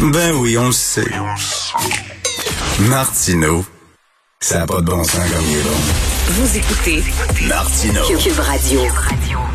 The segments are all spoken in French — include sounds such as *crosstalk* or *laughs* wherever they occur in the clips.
Ben oui, on le sait. Martineau, ça n'a pas de bon sens comme il est bon. Vous écoutez Martineau. Cube Radio.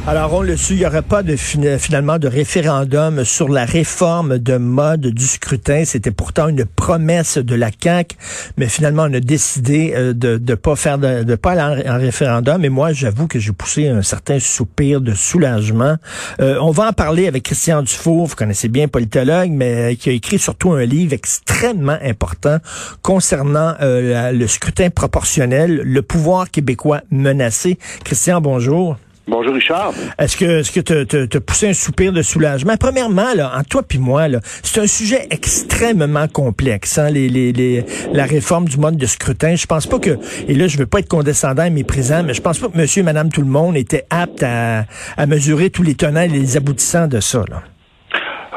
Alors, on le su, il n'y aurait pas de, fin- finalement de référendum sur la réforme de mode du scrutin. C'était pourtant une promesse de la CAQ, mais finalement, on a décidé euh, de ne pas faire de, de pas aller en, en référendum. Et moi, j'avoue que j'ai poussé un certain soupir de soulagement. Euh, on va en parler avec Christian Dufour, vous connaissez bien, politologue, mais euh, qui a écrit surtout un livre extrêmement important concernant euh, la- le scrutin proportionnel, le pouvoir québécois menacé. Christian, bonjour. Bonjour Richard. Est-ce que est-ce que te, poussé un soupir de soulagement? Premièrement, là, en toi puis moi, là, c'est un sujet extrêmement complexe, hein, les, les, les, la réforme du mode de scrutin. Je pense pas que, et là, je veux pas être condescendant et méprisant, mais je pense pas que monsieur et madame tout le monde était apte à, à mesurer tous les tenants et les aboutissants de ça, là.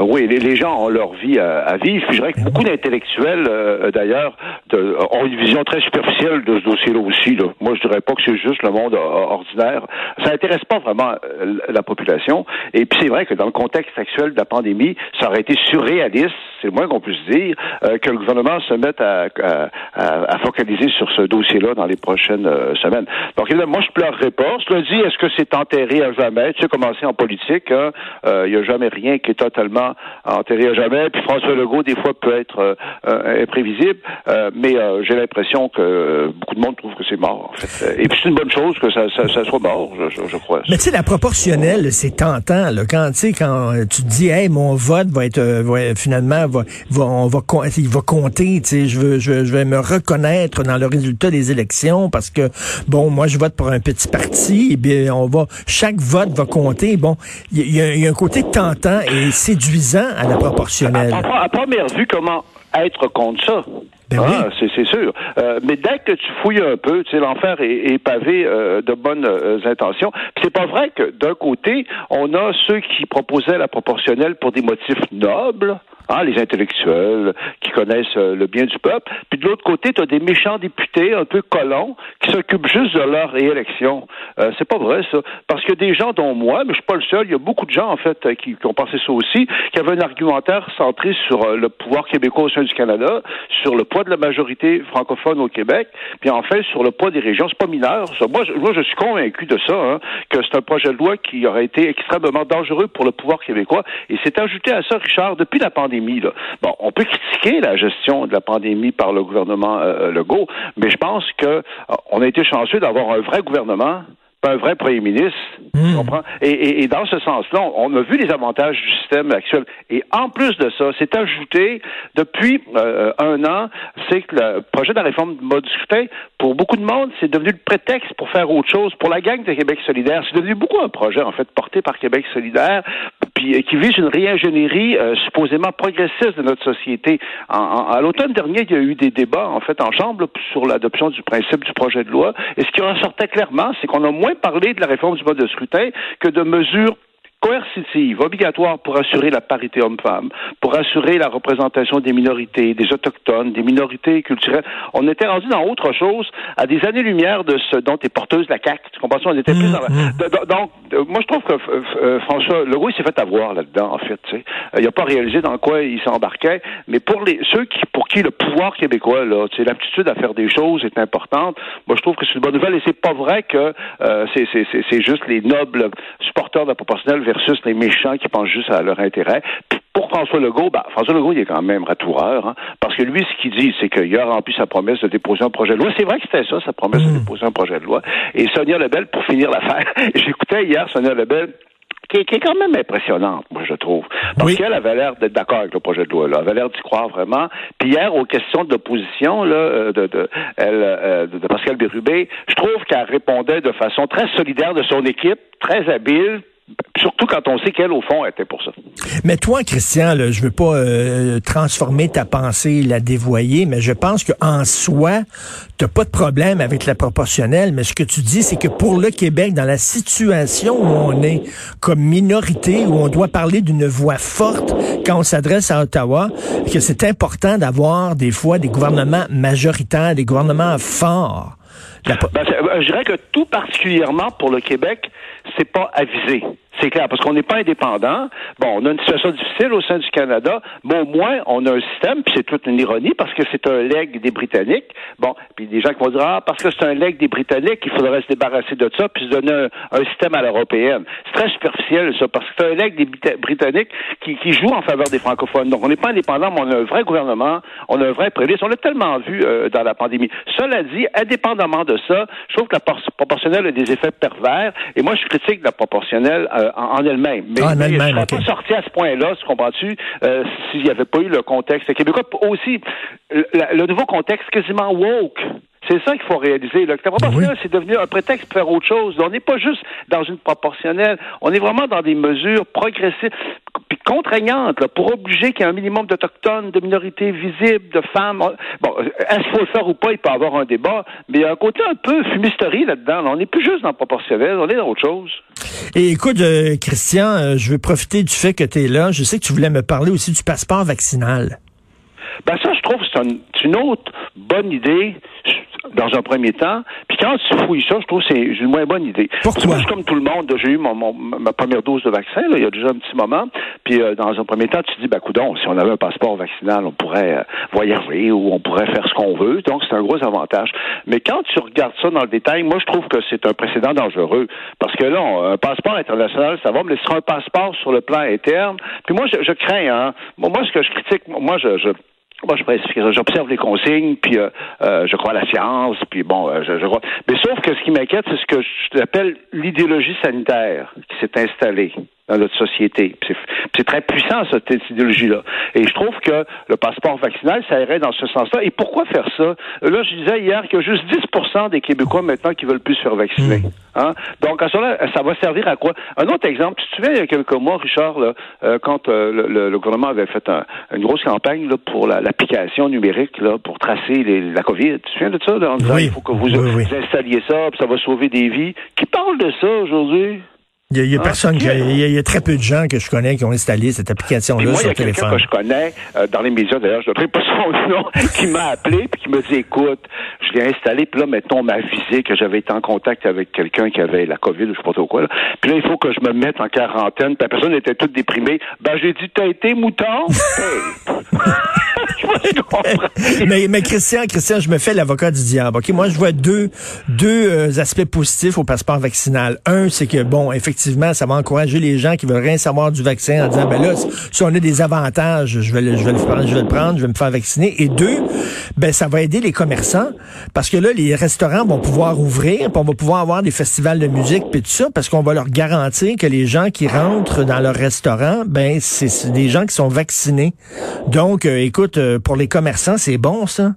Euh, Oui, les, gens ont leur vie à, vivre. Puis je dirais que beaucoup d'intellectuels, euh, d'ailleurs, de- ont une vision très superficielle de ce dossier-là aussi. Là. Moi, je dirais pas que c'est juste le monde euh, ordinaire. Ça intéresse pas vraiment euh, la population. Et puis c'est vrai que dans le contexte actuel de la pandémie, ça aurait été surréaliste, c'est le moins qu'on puisse dire, euh, que le gouvernement se mette à, à- à- focaliser sur ce dossier-là dans les prochaines euh, semaines. Donc évidemment, moi, je pleurerai pas. Cela dit, est-ce que c'est enterré à jamais? Tu sais, commencer en politique, hein, euh, il n'y a jamais rien qui est totalement enterré à jamais. Puis François Legault, des fois, peut être euh, euh, imprévisible. Euh, mais euh, j'ai l'impression que euh, beaucoup de monde trouve que c'est mort, en fait. Et puis c'est une bonne chose que ça, ça, ça soit mort, je, je- crois. Mais tu sais, la proportionnelle, c'est tentant. Là, quand quand euh, tu te dis, hey, mon vote va être va- finalement va, va- on va il va compter. Je veux, je, je vais me reconnaître dans le résultat des élections parce que bon, moi, je vote pour un petit parti. Et bien, on va chaque vote va compter. Bon, il y, y y a un côté tentant et séduisant à la proportionnelle. À, à- à première vue, comment être contre ça? Ben Ah, oui. c'est, c'est sûr. Euh, mais dès que tu fouilles un peu, tu sais, l'enfer est, est pavé euh, de bonnes euh, intentions. C'est pas vrai que d'un côté, on a ceux qui proposaient la proportionnelle pour des motifs nobles, hein, les intellectuels qui connaissent euh, le bien du peuple. Puis de l'autre côté, tu as des méchants députés un peu colons qui s'occupent juste de leur réélection. Euh, c'est pas vrai ça, parce que des gens dont moi, mais je suis pas le seul, il y a beaucoup de gens en fait euh, qui, qui ont pensé ça aussi, qui avaient un argumentaire centré sur euh, le pouvoir québécois au sein du Canada, sur le poids de la majorité francophone au Québec, puis en fait sur le poids des régions. C'est pas mineur. Ça. Moi, je, moi, je suis convaincu de ça, hein, que c'est un projet de loi qui aurait été extrêmement dangereux pour le pouvoir québécois. Et c'est ajouté à ça, Richard, depuis la pandémie. Là. Bon, on peut critiquer la gestion de la pandémie par le gouvernement euh, Legault, mais je pense que euh, on a été chanceux d'avoir un vrai gouvernement pas un vrai premier ministre. Tu comprends? Et, et- et dans ce sens-là, on, on a vu les avantages du système actuel. Et en plus de ça, c'est ajouté depuis euh, un an, c'est que le projet de la réforme du mode du scrutin, pour beaucoup de monde, c'est devenu le prétexte pour faire autre chose. Pour la gang de Québec solidaire, c'est devenu beaucoup un projet, en fait, porté par Québec solidaire, puis euh, qui vise une réingénierie euh, supposément progressiste de notre société. En, en- à l'automne dernier, il y a eu des débats, en fait, en Chambre, là, sur l'adoption du principe du projet de loi. Et ce qui ressortait clairement, c'est qu'on a moins parlé de la réforme du mode de scrutin que de mesures coercitive, obligatoire pour assurer la parité homme-femme, pour assurer la représentation des minorités, des autochtones, des minorités culturelles. On était rendu dans autre chose, à des années-lumière de ce dont est porteuse la CAQ. Tu comprends? On était plus dans la... de- Donc, euh, moi, je trouve que euh, euh, François Legault, il s'est fait avoir là-dedans, en fait. tu sais. Euh, il n'a pas réalisé dans quoi il s'embarquait, mais pour les ceux qui, pour qui le pouvoir québécois, là, l'aptitude à faire des choses est importante, moi, je trouve que c'est une bonne nouvelle et c'est pas vrai que euh, c'est, c'est, c'est, c'est juste les nobles supporters de la proportionnelle versus les méchants qui pensent juste à leur intérêt. Pour François Legault, ben, François Legault, il est quand même ratoureur, hein, parce que lui, ce qu'il dit, c'est qu'il a rempli sa promesse de déposer un projet de loi. C'est vrai que c'était ça, sa promesse de déposer un projet de loi. Et Sonia Lebel, pour finir l'affaire, *laughs* j'écoutais hier Sonia Lebel, qui est, qui est quand même impressionnante, moi, je trouve. Parce Oui. qu'elle avait l'air d'être d'accord avec le projet de loi, là. Elle avait l'air d'y croire vraiment. Puis hier, aux questions là, euh, de, de, elle, euh, de, de Pascal Bérubé, je trouve qu'elle répondait de façon très solidaire de son équipe, très habile, Surtout quand on sait qu'elle, au fond, était pour ça. Mais toi, Christian, là, je veux pas euh, transformer ta pensée, la dévoyer, mais je pense qu'en soi, t'as pas de problème avec la proportionnelle. Mais ce que tu dis, c'est que pour le Québec, dans la situation où on est comme minorité, où on doit parler d'une voix forte quand on s'adresse à Ottawa, que c'est important d'avoir des fois des gouvernements majoritaires, des gouvernements forts. Ben, je dirais que tout particulièrement pour le Québec, c'est pas avisé. C'est clair, parce qu'on n'est pas indépendant. Bon, on a une situation difficile au sein du Canada, mais au moins, on a un système, puis c'est toute une ironie, parce que c'est un leg des Britanniques. Bon, puis des gens qui vont dire, ah, parce que c'est un leg des Britanniques, il faudrait se débarrasser de ça, puis se donner un, système à l'européenne. C'est très superficiel, ça, parce que c'est un leg des Britanniques qui, joue en faveur des francophones. Donc, on n'est pas indépendant, mais on a un vrai gouvernement, on a un vrai prélis. On l'a tellement vu euh, dans la pandémie. Cela dit, indépendamment de ça, je trouve que la proportionnelle a des effets pervers, et moi, je critique la proportionnelle euh, en, elle-même. Mais, ah, ne pas sorti à ce point-là, tu comprends-tu, euh, s'il n'y avait pas eu le contexte québécois. Aussi, le, nouveau contexte quasiment woke. C'est ça qu'il faut réaliser. La proportionnelle, c'est devenu un prétexte pour faire autre chose. On n'est pas juste dans une proportionnelle. On est vraiment dans des mesures progressives puis contraignantes pour obliger qu'il y ait un minimum d'Autochtones, de minorités visibles, de femmes. Bon, est-ce qu'il faut le faire ou pas? Il peut y avoir un débat, mais il y a un côté un peu fumisterie là-dedans. On n'est plus juste dans le proportionnel, on est dans autre chose. Et écoute, euh, Christian, euh, je veux profiter du fait que tu es là. Je sais que tu voulais me parler aussi du passeport vaccinal. Ben ça, je trouve que c'est une autre bonne idée dans un premier temps. Puis quand tu fouilles ça, je trouve que c'est une moins bonne idée. Pourquoi? Moi, comme tout le monde, j'ai eu mon, ma première dose de vaccin là, il y a déjà un petit moment. Puis euh, dans un premier temps, tu te dis, ben coudon, si on avait un passeport vaccinal, on pourrait euh, voyager ou on pourrait faire ce qu'on veut. Donc c'est un gros avantage. Mais quand tu regardes ça dans le détail, moi je trouve que c'est un précédent dangereux. Parce que là, un passeport international, ça va, mais ce sera un passeport sur le plan interne. Puis moi, je, je crains, hein. Moi, ce que je critique, moi, je, je moi, je j'observe les consignes, puis euh, euh, je crois à la science, puis bon, euh, je, je, crois. Mais sauf que ce qui m'inquiète, c'est ce que je appelle l'idéologie sanitaire qui s'est installée dans notre société. C'est très puissant, cette idéologie-là. Et je trouve que le passeport vaccinal, ça irait dans ce sens-là. Et pourquoi faire ça? Là, je disais hier qu'il y a juste 10% des Québécois maintenant qui veulent plus se faire vacciner. Hmm. Hein? Donc, à ce là ça va servir à quoi? Un autre exemple, tu te souviens, il y a quelques mois, Richard, là, euh, quand euh, le, gouvernement avait fait une grosse campagne là, pour l'application numérique là, pour tracer la COVID. Tu te souviens de ça? Là, en disant, il faut que vous, vous installiez ça, puis ça va sauver des vies. Qui parle de ça aujourd'hui? Il y a, ah, personne, il y a, très peu de gens que je connais qui ont installé cette application-là sur le téléphone. que je connais euh, dans les médias, d'ailleurs, je ne pas son *laughs* nom, qui m'a appelé puis qui me dit, écoute, je l'ai installé, puis là, mettons, m'a avisé que j'avais été en contact avec quelqu'un qui avait la COVID, ou je sais pas trop quoi. Là. Puis là, il faut que je me mette en quarantaine. Puis la personne était toute déprimée. Ben, j'ai dit, t'as été mouton? *laughs* *laughs* mais, mais Christian, Christian, je me fais l'avocat du diable. Ok, moi je vois deux deux euh, aspects positifs au passeport vaccinal. Un, c'est que bon, effectivement, ça va encourager les gens qui veulent rien savoir du vaccin en disant ben là, si on a des avantages, je vais le, je vais le prendre, je vais le prendre, je vais me faire vacciner. Et deux, ben ça va aider les commerçants parce que là, les restaurants vont pouvoir ouvrir, puis on va pouvoir avoir des festivals de musique puis tout ça parce qu'on va leur garantir que les gens qui rentrent dans leur restaurant, ben c'est des gens qui sont vaccinés. Donc, euh, écoute euh, pour les commerçants, c'est bon, ça?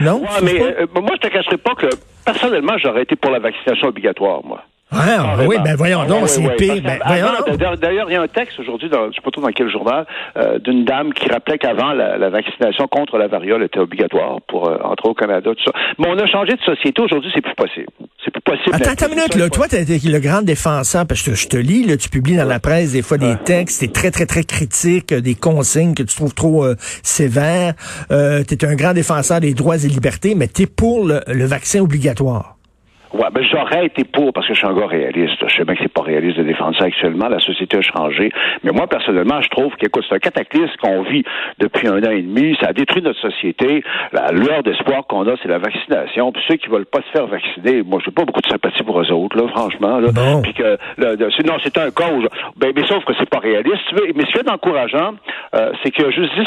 Non? mais euh, moi, je te cacherai pas que, personnellement, j'aurais été pour la vaccination obligatoire, moi. Ah, oui, ben voyons donc, c'est pire. Ben, D'ailleurs, il y a un texte aujourd'hui, je ne sais pas trop dans quel journal, euh, d'une dame qui rappelait qu'avant, la, vaccination contre la variole était obligatoire pour euh, entrer au Canada, tout ça. Mais on a changé de société. Aujourd'hui, c'est plus possible. C'est plus possible. Attends, attends une minute, là. Toi, tu été le grand défenseur, parce que je te lis, là, tu publies dans la presse des fois des textes, c'est très, très, très critique, des consignes que tu trouves trop euh, sévères. Euh, tu es un grand défenseur des droits et libertés, mais tu es pour le vaccin obligatoire. Ouais, ben j'aurais été pour parce que je suis un gars réaliste. Je sais bien que c'est pas réaliste de défendre ça actuellement. La société a changé. Mais moi, personnellement, je trouve qu'écoute, c'est un cataclysme qu'on vit depuis un an et demi. Ça a détruit notre société. La lueur d'espoir qu'on a, c'est la vaccination. Puis ceux qui veulent pas se faire vacciner, moi, j'ai pas beaucoup de sympathie pour eux autres, là, franchement. Là. Puis que non, c'est un cas ben, mais sauf que c'est pas réaliste. Mais ce qui est encourageant, euh, c'est qu'il y a juste 10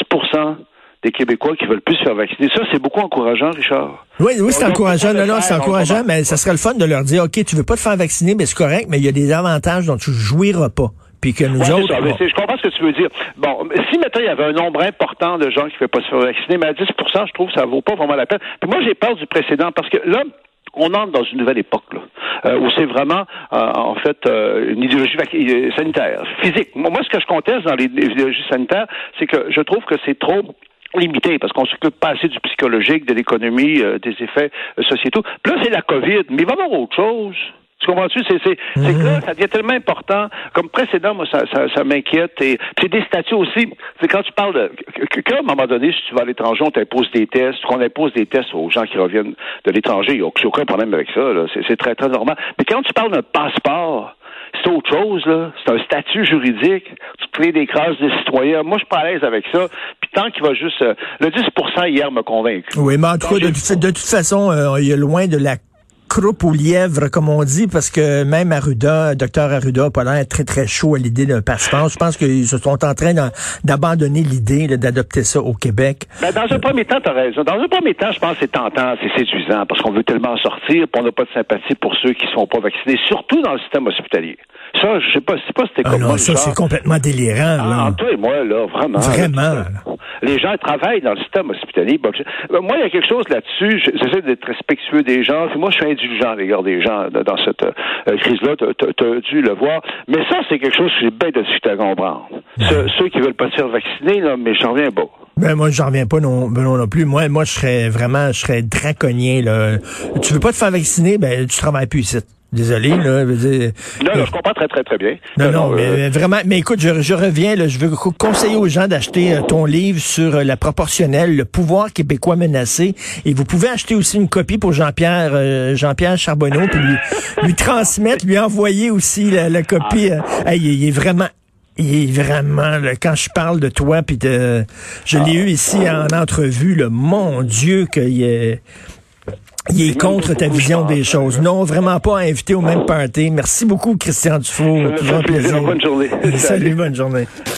des Québécois qui veulent plus se faire vacciner. Ça, c'est beaucoup encourageant, Richard. Oui, oui, c'est encourageant. Non, non, c'est encourageant, mais ça serait le fun de leur dire, OK, tu veux pas te faire vacciner, mais c'est correct, mais il y a des avantages dont tu jouiras pas. Puis que nous autres. je comprends ce que tu veux dire. Bon, si maintenant il y avait un nombre important de gens qui ne veulent pas se faire vacciner, mais à 10% je trouve que ça vaut pas vraiment la peine. Puis moi, j'ai peur du précédent parce que là, on entre dans une nouvelle époque là, euh, où c'est vraiment euh, en fait euh, une idéologie sanitaire, physique. Moi, ce que je conteste dans les idéologies sanitaires, c'est que je trouve que c'est trop limité parce qu'on s'occupe pas assez du psychologique, de l'économie, des effets sociétaux. Puis là, c'est la COVID, mais il va y avoir autre chose. Tu comprends-tu? C'est, c'est, c'est que là, ça devient tellement important. Comme précédent, moi, ça, ça, ça m'inquiète. Et c'est des statuts aussi. C'est quand tu parles de. Qu'à un moment donné, si tu vas à l'étranger, on t'impose des tests, qu'on impose des tests aux gens qui reviennent de l'étranger, il n'y a aucun problème avec ça. Là. C'est, c'est très, très normal. Mais quand tu parles d'un passeport, c'est autre chose, là. C'est un statut juridique. Tu crées des classes de citoyens. Moi, je suis pas à l'aise avec ça. Puis tant qu'il va juste... Euh, le 10 hier m'a convaincu. Oui, mais en tout cas, de, de, toute façon, euh, il est loin de la croupe au lièvre, comme on dit, parce que même Arruda, docteur Arruda, pas l'air très, très chaud à l'idée d'un passeport. Je pense qu'ils se sont en train d'abandonner l'idée d'adopter ça au Québec. Ben, dans un premier temps, tu as raison. Dans un premier temps, je pense que c'est tentant, c'est séduisant, parce qu'on veut tellement sortir, puis on n'a pas de sympathie pour ceux qui ne sont pas vaccinés, surtout dans le système hospitalier. Ça, je sais pas, c'est pas c'était ah non, ça, c'est complètement délirant, là. Ah, toi et moi, là, vraiment. Vraiment. les gens travaillent dans le système hospitalier. Euh, moi, il y a quelque chose là-dessus. J'essaie d'être respectueux des gens. Moi, je suis indulgent à l'égard des gens dans cette euh, crise-là. Tu as, dû le voir. Mais ça, c'est quelque chose que j'ai bien de suite à comprendre. ceux qui veulent pas se faire vacciner, là, mais j'en reviens pas. Ben moi j'en reviens pas non, ben, non, non plus. Moi moi je serais vraiment je serais draconien là. Tu veux pas te faire vacciner? Ben tu travailles plus ici. Désolé, là. Je dire, non, non, je comprends très, très, très bien. Non, non, mais euh, vraiment, mais écoute, je, je reviens, là, je veux conseiller aux gens d'acheter euh, ton livre sur euh, la proportionnelle, le pouvoir québécois menacé. Et vous pouvez acheter aussi une copie pour Jean-Pierre Jean-Pierre Charbonneau, puis lui, *laughs* lui, transmettre, lui envoyer aussi la, copie. Ah. il est vraiment il est vraiment, là, quand je parle de toi, puis de, je l'ai eu ici en entrevue, le mon Dieu, qu'il est, il est contre ta vision des choses. Non, vraiment pas invité au même party. Merci beaucoup, Christian Dufault. Toujours un plaisir. Bonne journée. *laughs* Salut, bonne journée.